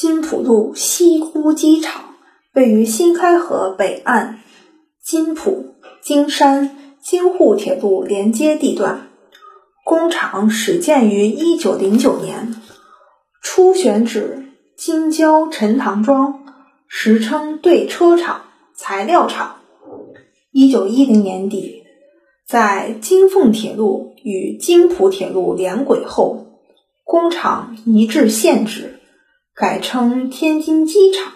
金浦路西沽机场位于新开河北岸金浦、京山、京沪铁路连接地段。工厂始建于一九零九年，初选址京郊陈塘庄，时称对车厂、材料厂。一九一零年底，在京凤铁路与京浦铁路连轨后，工厂移至现址，改称天津机场，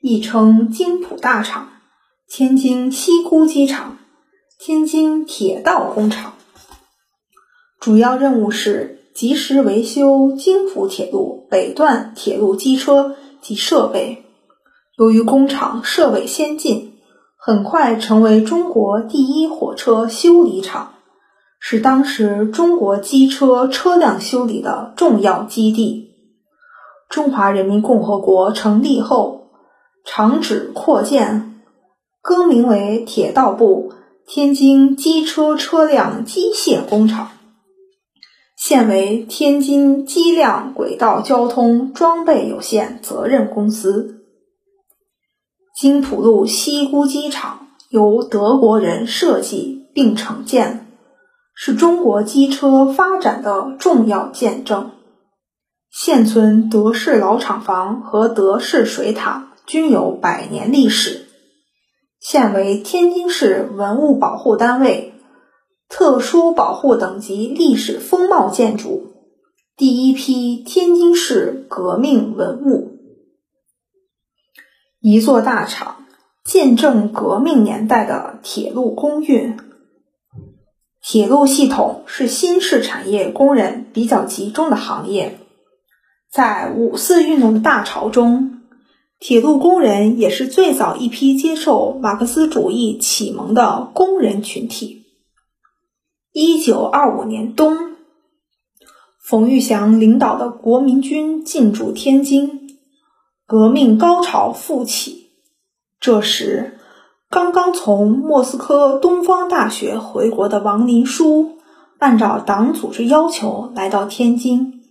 亦称津浦大厂、天津西沽机场、天津铁道工厂。主要任务是及时维修京浦铁路北段铁路机车及设备。由于工厂设备先进，很快成为中国第一火车修理厂，是当时中国机车车辆修理的重要基地。中华人民共和国成立后，厂址扩建，更名为铁道部天津机车车辆机械工厂。现为天津机辆轨道交通装备有限责任公司。金浦路西沽机场由德国人设计并承建，是中国机车发展的重要见证。现存德式老厂房和德式水塔均有百年历史，现为天津市文物保护单位。特殊保护等级历史风貌建筑，第一批天津市革命文物。一座大厂，见证革命年代的铁路工运。铁路系统是新式产业工人比较集中的行业，在五四运动的大潮中，铁路工人也是最早一批接受马克思主义启蒙的工人群体。一九二五年冬，冯玉祥领导的国民军进驻天津，革命高潮复起。这时，刚刚从莫斯科东方大学回国的王林书，按照党组织要求来到天津，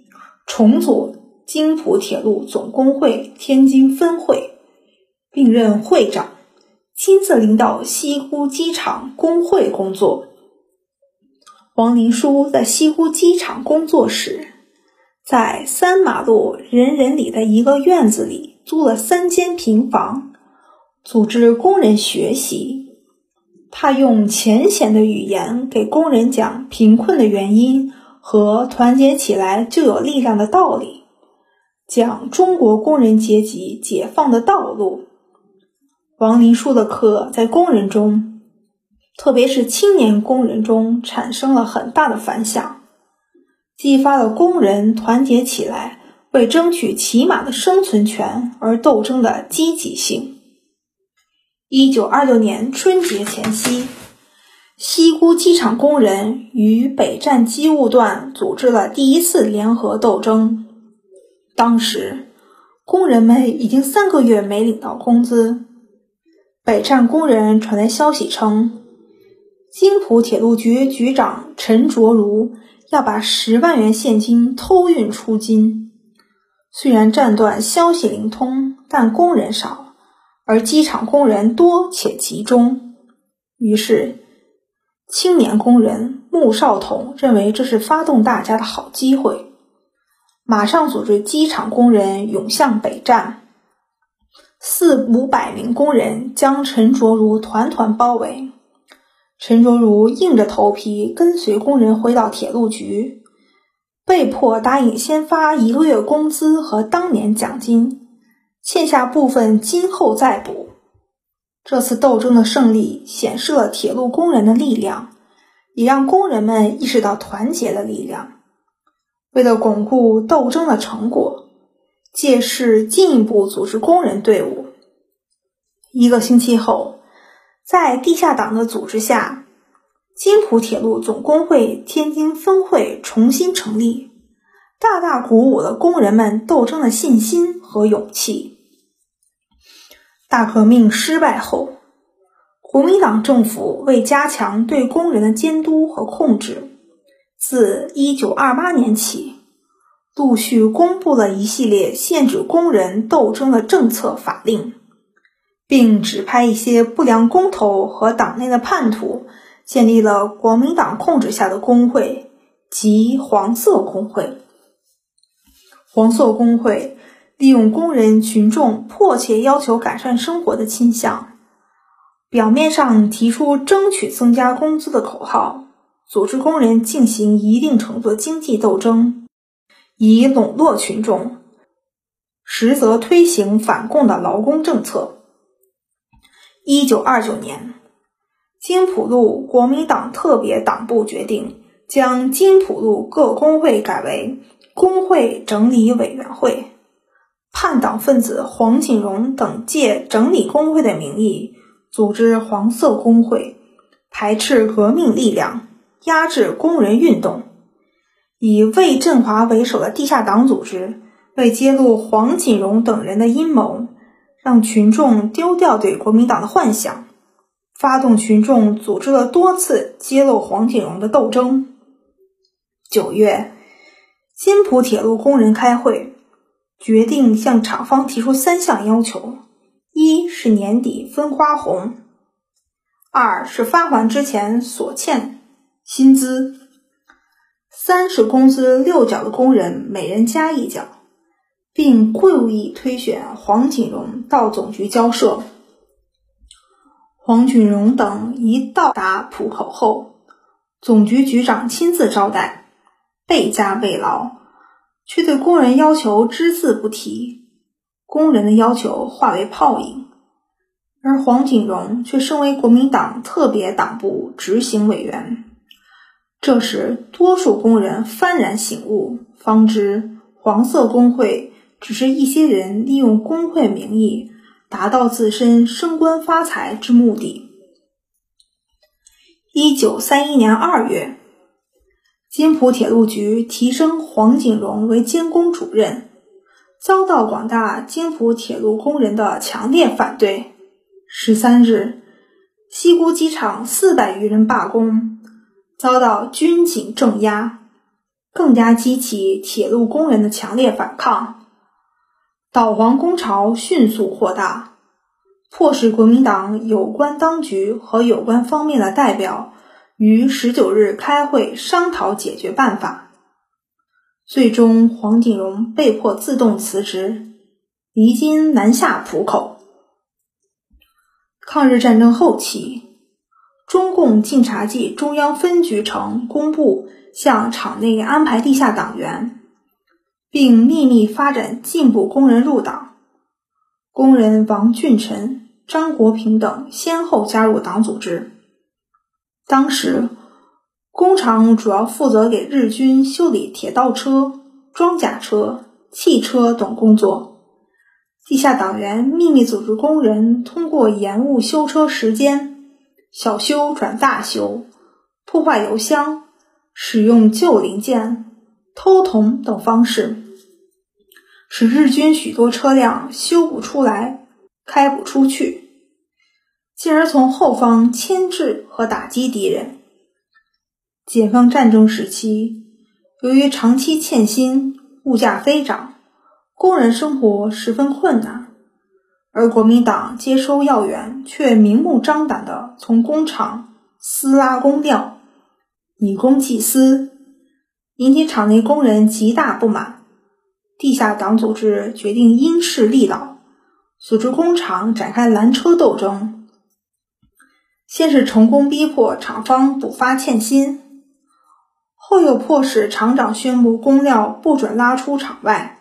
重组京浦铁路总工会天津分会，并任会长，亲自领导西沽机场工会工作。王林书在西湖机场工作时，在三马路人人里的一个院子里租了三间平房，组织工人学习。他用浅显的语言给工人讲贫困的原因和团结起来就有力量的道理，讲中国工人阶级解放的道路。王林书的课在工人中。特别是青年工人中产生了很大的反响，激发了工人团结起来为争取起码的生存权而斗争的积极性。一九二六年春节前夕，西沽机场工人与北站机务段组织了第一次联合斗争。当时，工人们已经三个月没领到工资，北站工人传来消息称。京浦铁路局局长陈卓如要把十万元现金偷运出京。虽然战段消息灵通，但工人少，而机场工人多且集中。于是，青年工人穆少统认为这是发动大家的好机会，马上组织机场工人涌向北站。四五百名工人将陈卓如团团包围。陈卓如硬着头皮跟随工人回到铁路局，被迫答应先发一个月工资和当年奖金，欠下部分今后再补。这次斗争的胜利显示了铁路工人的力量，也让工人们意识到团结的力量。为了巩固斗争的成果，借势进一步组织工人队伍。一个星期后。在地下党的组织下，津浦铁路总工会天津分会重新成立，大大鼓舞了工人们斗争的信心和勇气。大革命失败后，国民党政府为加强对工人的监督和控制，自1928年起，陆续公布了一系列限制工人斗争的政策法令，并指派一些不良工头和党内的叛徒，建立了国民党控制下的工会及黄色工会。黄色工会利用工人群众迫切要求改善生活的倾向，表面上提出争取增加工资的口号，组织工人进行一定程度的经济斗争。以笼络群众，实则推行反共的劳工政策。一九二九年，金浦路国民党特别党部决定将金浦路各工会改为工会整理委员会。叛党分子黄锦荣等借整理工会的名义，组织黄色工会，排斥革命力量，压制工人运动。以魏振华为首的地下党组织，为揭露黄锦荣等人的阴谋，让群众丢掉对国民党的幻想，发动群众组织了多次揭露黄锦荣的斗争。九月，金浦铁路工人开会，决定向厂方提出三项要求：一是年底分花红；二是发还之前所欠薪资。三是工资六角的工人每人加一角，并故意推选黄锦荣到总局交涉。黄锦荣等一到达浦口后，总局局长亲自招待，倍加慰劳，却对工人要求只字不提，工人的要求化为泡影。而黄锦荣却身为国民党特别党部执行委员。这时，多数工人幡然醒悟，方知黄色工会只是一些人利用工会名义达到自身升官发财之目的。一九三一年二月，金浦铁路局提升黄锦荣为监工主任，遭到广大金浦铁路工人的强烈反对。十三日，西沽机场四百余人罢工。遭到军警镇压，更加激起铁路工人的强烈反抗。导黄工潮迅速扩大，迫使国民党有关当局和有关方面的代表于十九日开会商讨解决办法。最终，黄锦荣被迫自动辞职，离京南下浦口。抗日战争后期。中共晋察冀中央分局城公布向厂内安排地下党员，并秘密发展进步工人入党。工人王俊臣、张国平等先后加入党组织。当时，工厂主要负责给日军修理铁道车、装甲车、汽车等工作。地下党员秘密组织工人，通过延误修车时间。小修转大修，破坏油箱，使用旧零件，偷铜等方式，使日军许多车辆修不出来，开不出去，进而从后方牵制和打击敌人。解放战争时期，由于长期欠薪，物价飞涨，工人生活十分困难。而国民党接收要员，却明目张胆地从工厂私拉工料，以公济私，引起厂内工人极大不满。地下党组织决定因势利导，组织工厂展开拦车斗争。先是成功逼迫厂方补发欠薪，后又迫使厂长宣布工料不准拉出厂外。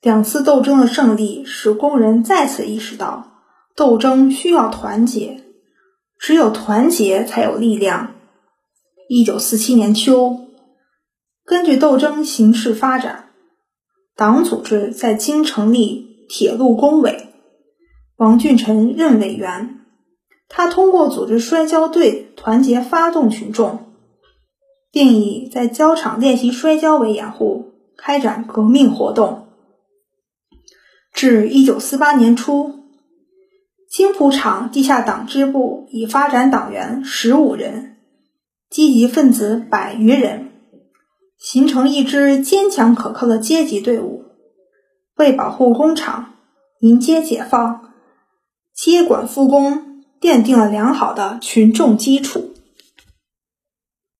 两次斗争的胜利，使工人再次意识到斗争需要团结，只有团结才有力量。一九四七年秋，根据斗争形势发展，党组织在京成立铁路工委，王俊臣任委员。他通过组织摔跤队团结发动群众，并以在胶厂练习摔跤为掩护，开展革命活动。至一九四八年初，青浦厂地下党支部已发展党员十五人，积极分子百余人。形成一支坚强可靠的阶级队伍，为保护工厂、迎接解放、接管复工奠定了良好的群众基础。